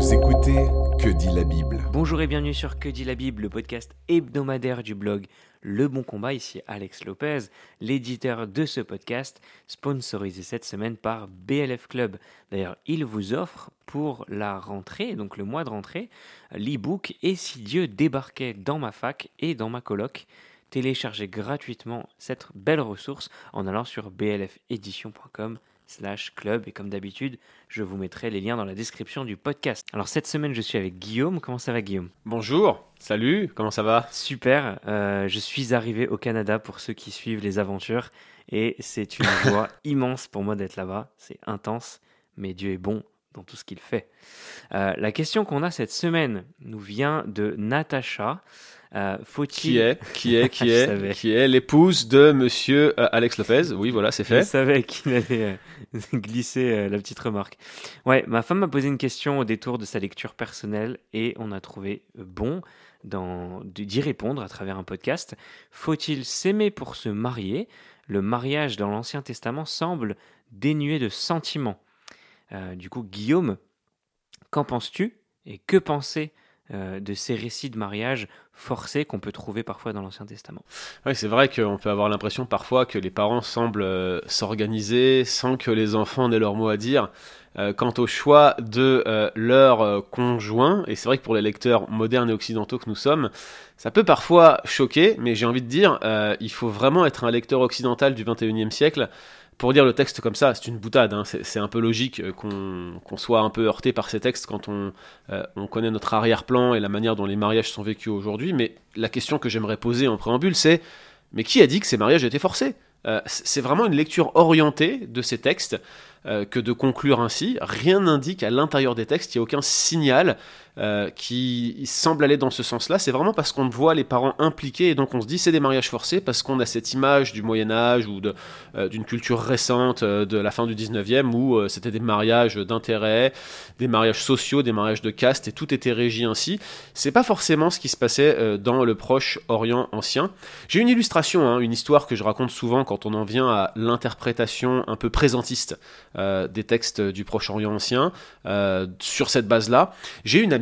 Vous écoutez Que dit la Bible Bonjour et bienvenue sur Que dit la Bible, le podcast hebdomadaire du blog Le Bon Combat. Ici Alex Lopez, l'éditeur de ce podcast, sponsorisé cette semaine par BLF Club. D'ailleurs, il vous offre pour la rentrée, donc le mois de rentrée, l'e-book Et si Dieu débarquait dans ma fac et dans ma coloc? Téléchargez gratuitement cette belle ressource en allant sur blfedition.com slash club. Et comme d'habitude je vous mettrai les liens dans la description du podcast. Alors cette semaine je suis avec Guillaume, comment ça va Guillaume? Bonjour, salut, comment ça va? Super, euh, je suis arrivé au Canada pour ceux qui suivent les aventures. Et c'est une joie immense pour moi d'être là-bas, c'est intense mais Dieu est bon dans tout ce qu'il fait. Euh, la question qu'on a cette semaine nous vient de Natacha. Euh, Qui est, qui est, qui Je est, qui est l'épouse de Monsieur euh, Alex Lopez Oui, voilà, c'est Je fait. savais qu'il allait euh, glisser la petite remarque. Ouais, ma femme m'a posé une question au détour de sa lecture personnelle et on a trouvé bon d'y répondre à travers un podcast. Faut-il s'aimer pour se marier? Le mariage dans l'Ancien Testament semble dénué de sentiments. Euh, du coup, Guillaume, qu'en penses-tu et que penser euh, de ces récits de mariage forcés qu'on peut trouver parfois dans l'Ancien Testament? Oui, c'est vrai qu'on peut avoir l'impression parfois que les parents semblent euh, s'organiser sans que les enfants n'aient leur mot à dire quant au choix de leur conjoint. Et c'est vrai que pour les lecteurs modernes et occidentaux que nous sommes, ça peut parfois choquer, mais j'ai envie de dire, il faut vraiment être un lecteur occidental du 21e siècle pour lire le texte comme ça, c'est une boutade, hein. c'est un peu logique euh, qu'on soit un peu heurté par ces textes quand on, euh, on connaît notre arrière-plan et la manière dont les mariages sont vécus aujourd'hui, mais la question que j'aimerais poser en préambule, c'est mais qui a dit que ces mariages étaient forcés? Euh, C'est vraiment une lecture orientée de ces textes que de conclure ainsi. Rien n'indique à l'intérieur des textes, il n'y a aucun signal euh, qui semble aller dans ce sens-là. C'est vraiment parce qu'on voit les parents impliqués et donc on se dit c'est des mariages forcés parce qu'on a cette image du Moyen Âge ou euh, d'une culture récente euh, de la fin du 19e où c'était des mariages d'intérêt, des mariages sociaux, des mariages de caste et tout était régi ainsi. C'est pas forcément ce qui se passait dans le proche Orient ancien. J'ai une illustration, hein, une histoire que je raconte souvent quand on en vient à l'interprétation un peu présentiste des textes du Proche-Orient ancien. Sur cette base-là, j'ai une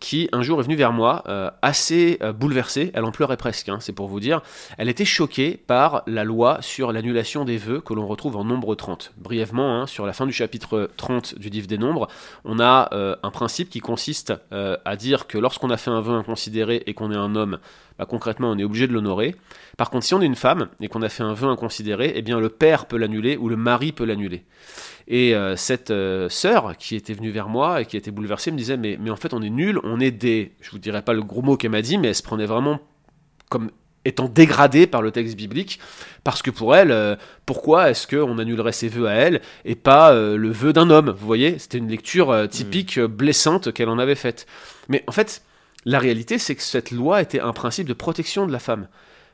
qui un jour est venue vers moi euh, assez euh, bouleversée, elle en pleurait presque, hein, c'est pour vous dire. Elle était choquée par la loi sur l'annulation des vœux que l'on retrouve en nombre 30. Brièvement, hein, sur la fin du chapitre 30 du livre des nombres, on a euh, un principe qui consiste à dire que lorsqu'on a fait un vœu inconsidéré et qu'on est un homme, bah, concrètement on est obligé de l'honorer. Par contre, si on est une femme et qu'on a fait un vœu inconsidéré, eh bien le père peut l'annuler ou le mari peut l'annuler. Et euh, cette euh, sœur qui était venue vers moi et qui était bouleversée me disait mais, mais en fait on est nul, on est des... Je vous dirai pas le gros mot qu'elle m'a dit, mais elle se prenait vraiment comme étant dégradée par le texte biblique, parce que pour elle, euh, pourquoi est-ce qu'on annulerait ses vœux à elle et pas euh, le vœu d'un homme Vous voyez, c'était une lecture euh, typique, euh, blessante qu'elle en avait faite. Mais en fait, la réalité, c'est que cette loi était un principe de protection de la femme.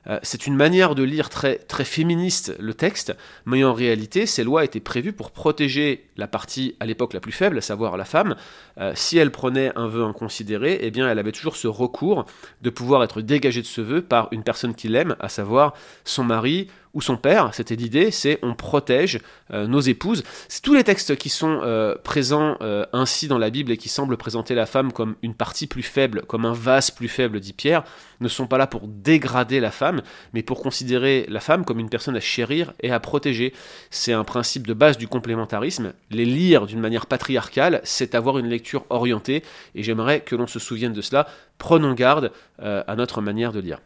Euh, c'est une manière de lire très, très féministe le texte, mais en réalité, ces lois étaient prévues pour protéger la partie à l'époque la plus faible, à savoir la femme. Euh, si elle prenait un vœu inconsidéré, eh bien, elle avait toujours ce recours de pouvoir être dégagée de ce vœu par une personne qui l'aime, à savoir son mari ou son père. C'était l'idée, c'est on protège euh, nos épouses. C'est tous les textes qui sont euh, présents euh, ainsi dans la Bible et qui semblent présenter la femme comme une partie plus faible, comme un vase plus faible, dit Pierre, ne sont pas là pour dégrader la femme, mais pour considérer la femme comme une personne à chérir et à protéger. C'est un principe de base du complémentarisme. Les lire d'une manière patriarcale, c'est avoir une lecture orientée, et j'aimerais que l'on se souvienne de cela. Prenons garde à notre manière de lire.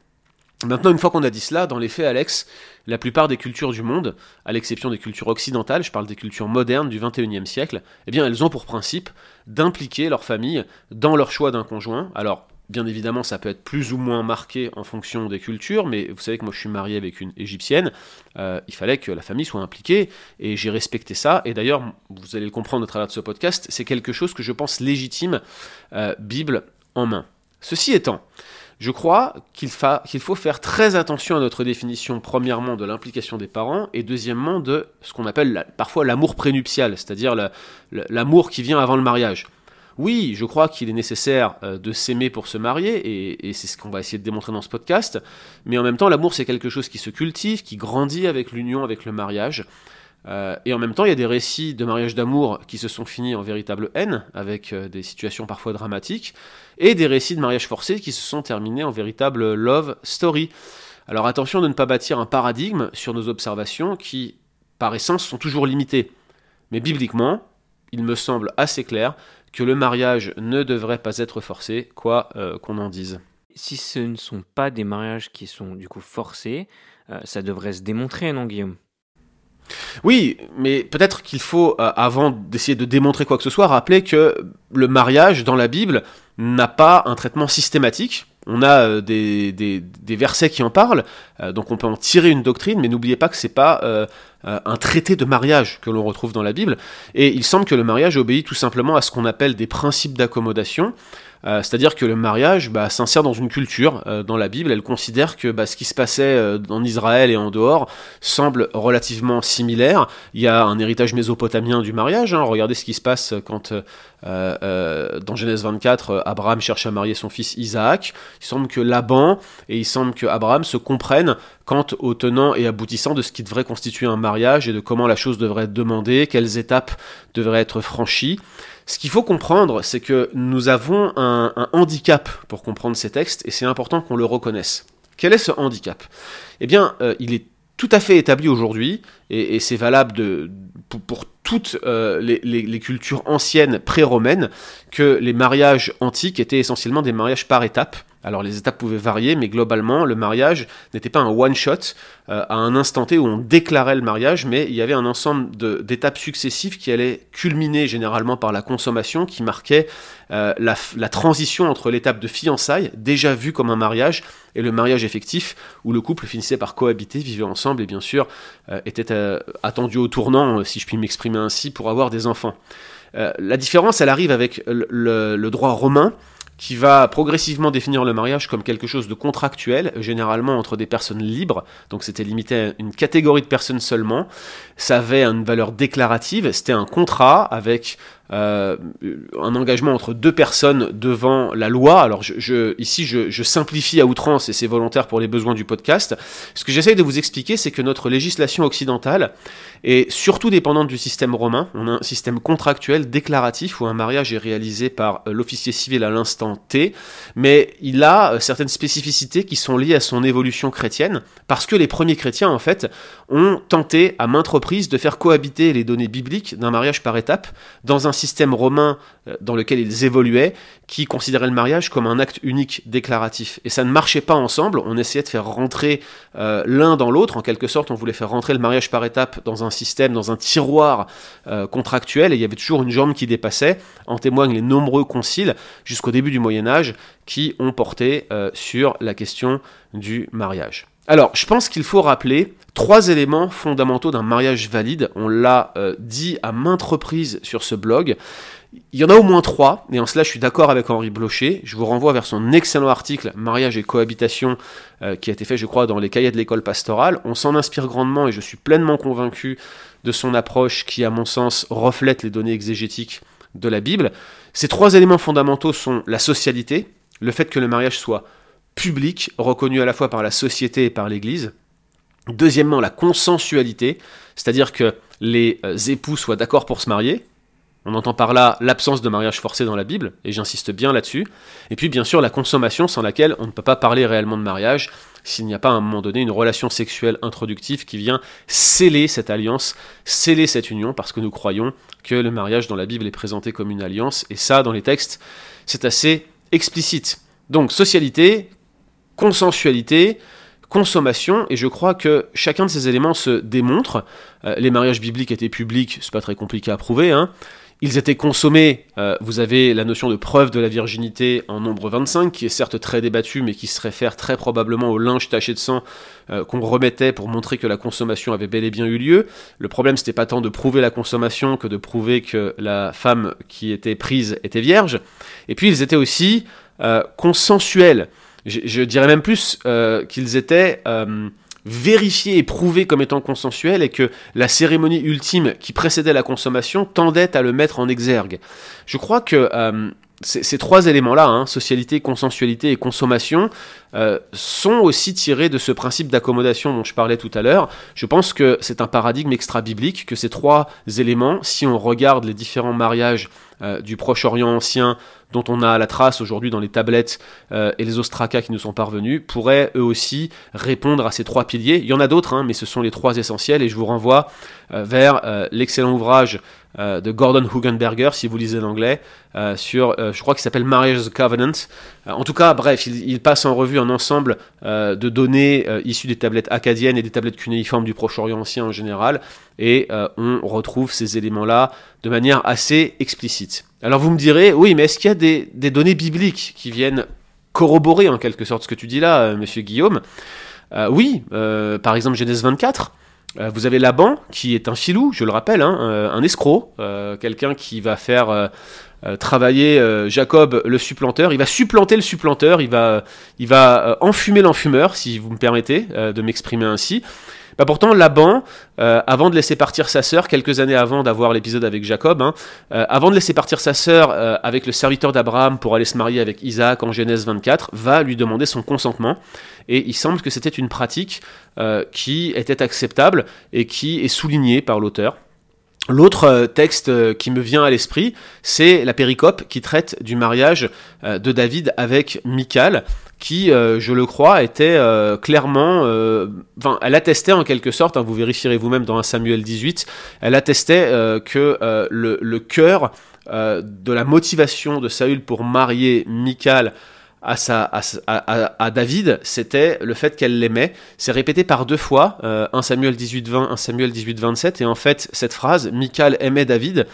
Maintenant, une fois qu'on a dit cela, dans les faits, Alex, la plupart des cultures du monde, à l'exception des cultures occidentales, je parle des cultures modernes du 21e siècle, eh bien, elles ont pour principe d'impliquer leur famille dans leur choix d'un conjoint. Alors, bien évidemment, ça peut être plus ou moins marqué en fonction des cultures, mais vous savez que moi je suis marié avec une égyptienne, euh, il fallait que la famille soit impliquée, et j'ai respecté ça, et d'ailleurs, vous allez le comprendre au travers de ce podcast, c'est quelque chose que je pense légitime, euh, Bible en main. Ceci étant, je crois qu'il fa- qu'il faut faire très attention à notre définition, premièrement, de l'implication des parents, et deuxièmement, de ce qu'on appelle parfois l'amour prénuptial, c'est-à-dire la- la- l'amour qui vient avant le mariage. Oui, je crois qu'il est nécessaire euh, de s'aimer pour se marier, et c'est ce qu'on va essayer de démontrer dans ce podcast, mais en même temps, l'amour, c'est quelque chose qui se cultive, qui grandit avec l'union, avec le mariage. Euh, et en même temps, il y a des récits de mariage d'amour qui se sont finis en véritable haine, avec euh, des situations parfois dramatiques, et des récits de mariage forcé qui se sont terminés en véritable love story. Alors attention de ne pas bâtir un paradigme sur nos observations qui, par essence, sont toujours limitées. Mais bibliquement, il me semble assez clair que le mariage ne devrait pas être forcé, quoi euh, qu'on en dise. Si ce ne sont pas des mariages qui sont du coup forcés, ça devrait se démontrer, non Guillaume? Oui, mais peut-être qu'il faut, euh, avant d'essayer de démontrer quoi que ce soit, rappeler que le mariage dans la Bible n'a pas un traitement systématique. On a euh, des, des, versets qui en parlent, euh, donc on peut en tirer une doctrine, mais n'oubliez pas que c'est pas un traité de mariage que l'on retrouve dans la Bible. Et il semble que le mariage obéit tout simplement à ce qu'on appelle des principes d'accommodation. Euh, c'est-à-dire que le mariage bah, s'insère dans une culture. Euh, dans la Bible, elle considère que bah, ce qui se passait euh, en Israël et en dehors semble relativement similaire. Il y a un héritage mésopotamien du mariage. Hein. Regardez ce qui se passe quand, dans Genèse 24, Abraham cherche à marier son fils Isaac. Il semble que Laban et il semble que Abraham se comprennent quant au tenant et aboutissant de ce qui devrait constituer un mariage et de comment la chose devrait être demandée, quelles étapes devraient être franchies. Ce qu'il faut comprendre, c'est que nous avons un, handicap pour comprendre ces textes, et c'est important qu'on le reconnaisse. Quel est ce handicap? Eh bien, euh, il est tout à fait établi aujourd'hui, et, c'est valable pour, toutes euh, les, cultures anciennes pré-romaines, que les mariages antiques étaient essentiellement des mariages par étapes. Alors les étapes pouvaient varier, mais globalement, le mariage n'était pas un one-shot euh, à un instant T où on déclarait le mariage, mais il y avait un ensemble d'étapes successives qui allaient culminer généralement par la consommation, qui marquait euh, la, transition entre l'étape de fiançailles, déjà vue comme un mariage, et le mariage effectif, où le couple finissait par cohabiter, vivait ensemble, et bien sûr euh, était attendu au tournant, si je puis m'exprimer ainsi, pour avoir des enfants. la différence, elle arrive avec le droit romain, qui va progressivement définir le mariage comme quelque chose de contractuel, généralement entre des personnes libres, donc c'était limité à une catégorie de personnes seulement, ça avait une valeur déclarative, c'était un contrat avec euh, un engagement entre deux personnes devant la loi. Alors ici, je, simplifie à outrance et c'est volontaire pour les besoins du podcast. Ce que j'essaye de vous expliquer, c'est que notre législation occidentale est surtout dépendante du système romain. On a un système contractuel déclaratif où un mariage est réalisé par euh, l'officier civil à l'instant T, mais il a euh, certaines spécificités qui sont liées à son évolution chrétienne, parce que les premiers chrétiens, en fait, ont tenté à maintes reprises de faire cohabiter les données bibliques d'un mariage par étape dans un système romain euh, dans lequel ils évoluaient, qui considérait le mariage comme un acte unique déclaratif. Et ça ne marchait pas ensemble, on essayait de faire rentrer euh, l'un dans l'autre, en quelque sorte, on voulait faire rentrer le mariage par étapes dans un système, dans un tiroir euh, contractuel, et il y avait toujours une jambe qui dépassait, en témoignent les nombreux conciles jusqu'au début du Moyen Âge qui ont porté sur la question du mariage. Alors, je pense qu'il faut rappeler trois éléments fondamentaux d'un mariage valide. On l'a euh, dit à maintes reprises sur ce blog. Il y en a au moins trois, et en cela je suis d'accord avec Henri Blocher. Je vous renvoie vers son excellent article Mariage et cohabitation euh, qui a été fait, je crois, dans les cahiers de l'école pastorale. On s'en inspire grandement et je suis pleinement convaincu de son approche qui, à mon sens, reflète les données exégétiques de la Bible. Ces trois éléments fondamentaux sont la socialité, le fait que le mariage soit public, reconnu à la fois par la société et par l'Église. Deuxièmement, la consensualité, c'est-à-dire que les euh, époux soient d'accord pour se marier. On entend par là l'absence de mariage forcé dans la Bible, et j'insiste bien là-dessus. Et puis bien sûr la consommation sans laquelle on ne peut pas parler réellement de mariage s'il n'y a pas à un moment donné une relation sexuelle introductive qui vient sceller cette alliance, sceller cette union, parce que nous croyons que le mariage dans la Bible est présenté comme une alliance, et ça dans les textes c'est assez explicite. Donc socialité, consensualité, consommation, et je crois que chacun de ces éléments se démontre. Euh, les mariages bibliques étaient publics, c'est pas très compliqué à prouver, hein. Ils étaient consommés, euh, vous avez la notion de preuve de la virginité en nombre 25, qui est certes très débattue, mais qui se réfère très probablement au linge taché de sang euh, qu'on remettait pour montrer que la consommation avait bel et bien eu lieu. Le problème, c'était pas tant de prouver la consommation que de prouver que la femme qui était prise était vierge. Et puis, ils étaient aussi consensuels je, dirais même plus euh, qu'ils étaient euh, vérifiés et prouvés comme étant consensuels et que la cérémonie ultime qui précédait la consommation tendait à le mettre en exergue. Je crois que euh, ces, trois éléments-là, hein, socialité, consensualité et consommation, sont aussi tirés de ce principe d'accommodation dont je parlais tout à l'heure. Je pense que c'est un paradigme extra-biblique, que ces trois éléments, si on regarde les différents mariages euh, du Proche-Orient ancien, dont on a la trace aujourd'hui dans les tablettes euh, et les ostracas qui nous sont parvenus, pourraient eux aussi répondre à ces trois piliers. Il y en a d'autres, hein, mais ce sont les trois essentiels, et je vous renvoie vers l'excellent ouvrage euh, de Gordon Hugenberger, si vous lisez l'anglais, euh, sur, euh, je crois qu'il s'appelle Marriage Covenant. en tout cas, bref, il, passe en revue un ensemble de données issues des tablettes acadiennes et des tablettes cunéiformes du Proche-Orient ancien en général, et on retrouve ces éléments-là de manière assez explicite. Alors vous me direz, oui, mais est-ce qu'il y a des, des, données bibliques qui viennent corroborer en quelque sorte ce que tu dis là, monsieur Guillaume? Oui, par exemple Genèse 24. Euh, vous avez Laban, qui est un filou, je le rappelle, hein, euh, un escroc, euh, quelqu'un qui va faire travailler Jacob le supplanteur. Il va supplanter le supplanteur, il va, il va enfumer l'enfumeur, si vous me permettez de m'exprimer ainsi. Bah pourtant, Laban, avant de laisser partir sa sœur, quelques années avant d'avoir l'épisode avec Jacob, hein, avant de laisser partir sa sœur avec le serviteur d'Abraham pour aller se marier avec Isaac en Genèse 24, va lui demander son consentement. Et il semble que c'était une pratique euh, qui était acceptable et qui est soulignée par l'auteur. L'autre euh, texte euh, qui me vient à l'esprit, c'est la péricope qui traite du mariage de David avec Michal, qui, je le crois, était clairement, enfin, elle attestait en quelque sorte, hein, vous vérifierez vous-même dans un Samuel 18, elle attestait que le, cœur de la motivation de Saül pour marier Michal à, David, c'était le fait qu'elle l'aimait. C'est répété par deux fois, euh, 1 Samuel 18-20, 1 Samuel 18-27, et en fait, cette phrase, Michal aimait David,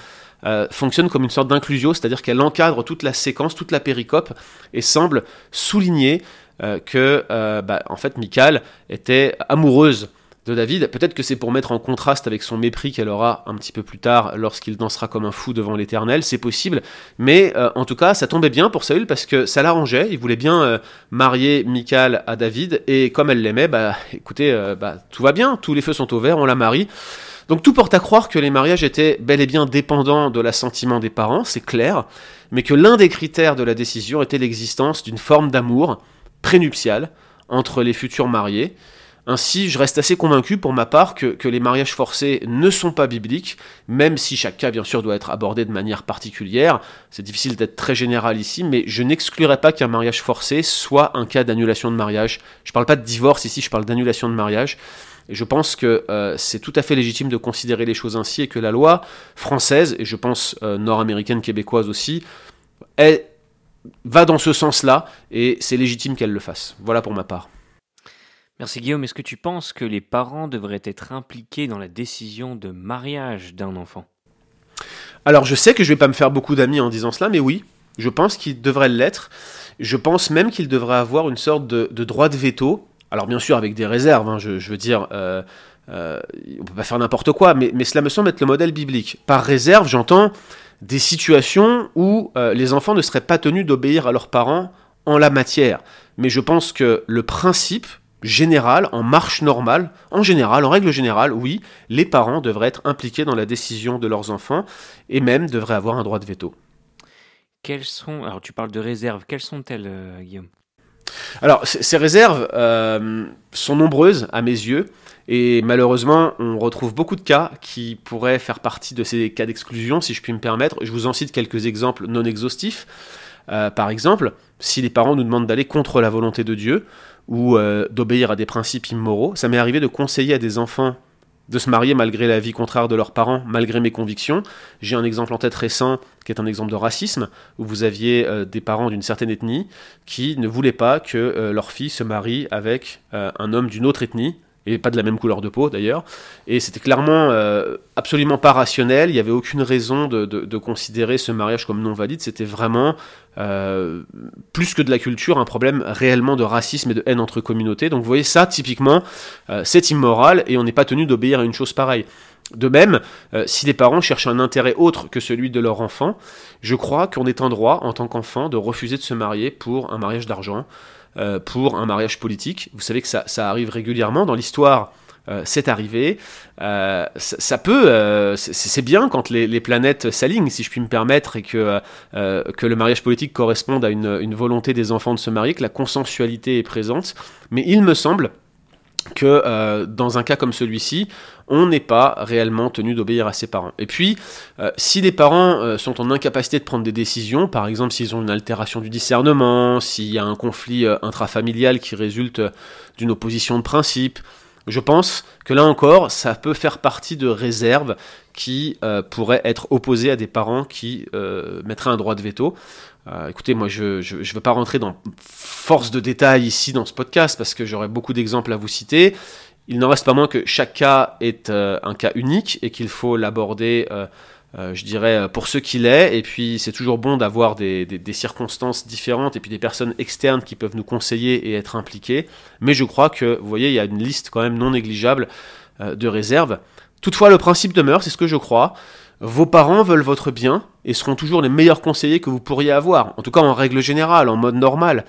euh, fonctionne comme une sorte d'inclusio, c'est-à-dire qu'elle encadre toute la séquence, toute la péricope, et semble souligner euh, que, euh, bah, en fait, Michal était amoureuse de David. Peut-être que c'est pour mettre en contraste avec son mépris qu'elle aura un petit peu plus tard lorsqu'il dansera comme un fou devant l'Éternel, c'est possible. Mais en tout cas, ça tombait bien pour Saül parce que ça l'arrangeait. Il voulait bien marier Michal à David et comme elle l'aimait, bah écoutez, euh, bah, tout va bien, tous les feux sont au vert, on la marie. Donc tout porte à croire que les mariages étaient bel et bien dépendants de l'assentiment des parents, c'est clair, mais que l'un des critères de la décision était l'existence d'une forme d'amour prénuptial entre les futurs mariés ainsi, je reste assez convaincu pour ma part que, les mariages forcés ne sont pas bibliques, même si chaque cas bien sûr doit être abordé de manière particulière. C'est difficile d'être très général ici, mais je n'exclurais pas qu'un mariage forcé soit un cas d'annulation de mariage. Je ne parle pas de divorce ici, je parle d'annulation de mariage. Et je pense que euh, c'est tout à fait légitime de considérer les choses ainsi et que la loi française, et je pense euh, nord-américaine, québécoise aussi, elle va dans ce sens-là et c'est légitime qu'elle le fasse. Voilà pour ma part. Merci Guillaume. Est-ce que tu penses que les parents devraient être impliqués dans la décision de mariage d'un enfant? Alors je sais que je vais pas me faire beaucoup d'amis en disant cela, mais oui, je pense qu'ils devraient l'être. Je pense même qu'ils devraient avoir une sorte de, droit de veto. Alors bien sûr avec des réserves, hein, je, veux dire, euh, euh, on peut pas faire n'importe quoi, mais, cela me semble être le modèle biblique. Par réserve, j'entends des situations où euh, les enfants ne seraient pas tenus d'obéir à leurs parents en la matière. Mais je pense que le principe général, en marche normale, en général, en règle générale, oui, les parents devraient être impliqués dans la décision de leurs enfants et même devraient avoir un droit de veto. Quelles sont, alors tu parles de réserves, quelles sont-elles, euh, Guillaume? Alors, ces réserves euh, sont nombreuses à mes yeux. Et malheureusement, on retrouve beaucoup de cas qui pourraient faire partie de ces cas d'exclusion, si je puis me permettre. Je vous en cite quelques exemples non exhaustifs. Euh, par exemple, si les parents nous demandent d'aller contre la volonté de Dieu, ou euh, d'obéir à des principes immoraux. Ça m'est arrivé de conseiller à des enfants de se marier malgré la vie contraire de leurs parents, malgré mes convictions. J'ai un exemple en tête récent qui est un exemple de racisme, où vous aviez euh, des parents d'une certaine ethnie qui ne voulaient pas que euh, leur fille se marie avec un homme d'une autre ethnie, et pas de la même couleur de peau d'ailleurs. Et c'était clairement euh, absolument pas rationnel, il n'y avait aucune raison de, considérer ce mariage comme non valide, c'était vraiment, euh, plus que de la culture, un problème réellement de racisme et de haine entre communautés. Donc vous voyez ça, typiquement, euh, c'est immoral et on n'est pas tenu d'obéir à une chose pareille. De même, si les parents cherchent un intérêt autre que celui de leur enfant, je crois qu'on est en droit, en tant qu'enfant, de refuser de se marier pour un mariage d'argent, euh, pour un mariage politique. Vous savez que ça, arrive régulièrement dans l'histoire euh, c'est arrivé. Euh, ça, peut, c'est bien quand les, planètes s'alignent, si je puis me permettre, et que, que le mariage politique corresponde à une, volonté des enfants de se marier, que la consensualité est présente. Mais il me semble que dans un cas comme celui-ci, on n'est pas réellement tenu d'obéir à ses parents. Et puis, si les parents sont en incapacité de prendre des décisions, par exemple s'ils ont une altération du discernement, s'il y a un conflit intrafamilial qui résulte d'une opposition de principe, je pense que là encore, ça peut faire partie de réserves qui euh, pourraient être opposées à des parents qui euh, mettraient un droit de veto. Euh, écoutez, moi, je ne veux pas rentrer dans force de détails ici dans ce podcast parce que j'aurais beaucoup d'exemples à vous citer. Il n'en reste pas moins que chaque cas est un cas unique et qu'il faut l'aborder euh, je dirais, euh, pour ce qu'il est. Et puis, c'est toujours bon d'avoir des, circonstances différentes et puis des personnes externes qui peuvent nous conseiller et être impliquées. Mais je crois que, vous voyez, il y a une liste quand même non négligeable euh, de réserves. Toutefois, le principe demeure, c'est ce que je crois. Vos parents veulent votre bien et seront toujours les meilleurs conseillers que vous pourriez avoir. En tout cas, en règle générale, en mode normal.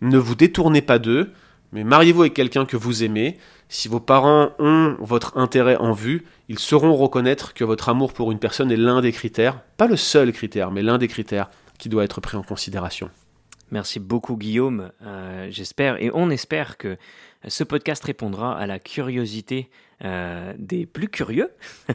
Ne vous détournez pas d'eux, mais mariez-vous avec quelqu'un que vous aimez. Si vos parents ont votre intérêt en vue, ils sauront reconnaître que votre amour pour une personne est l'un des critères, pas le seul critère, mais l'un des critères qui doit être pris en considération. Merci beaucoup Guillaume, euh, j'espère et on espère que ce podcast répondra à la curiosité euh, des plus curieux.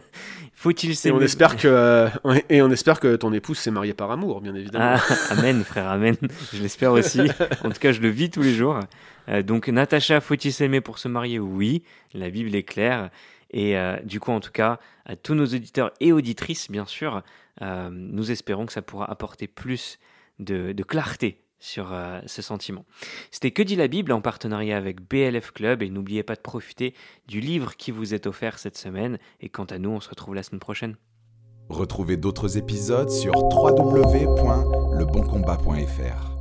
Faut-il s'aimer et on espère que euh, et on espère que ton épouse s'est mariée par amour, bien évidemment. Ah, amen, frère, amen. Je l'espère aussi. En tout cas, je le vis tous les jours. Euh, donc, Natacha, faut-il s'aimer pour se marier? Oui, la Bible est claire. Et du coup, en tout cas, à tous nos auditeurs et auditrices, bien sûr, nous espérons que ça pourra apporter plus de, de clarté sur euh, ce sentiment. C'était Que dit la Bible en partenariat avec BLF Club et n'oubliez pas de profiter du livre qui vous est offert cette semaine et quant à nous on se retrouve la semaine prochaine. Retrouvez d'autres épisodes sur www.leboncombat.fr.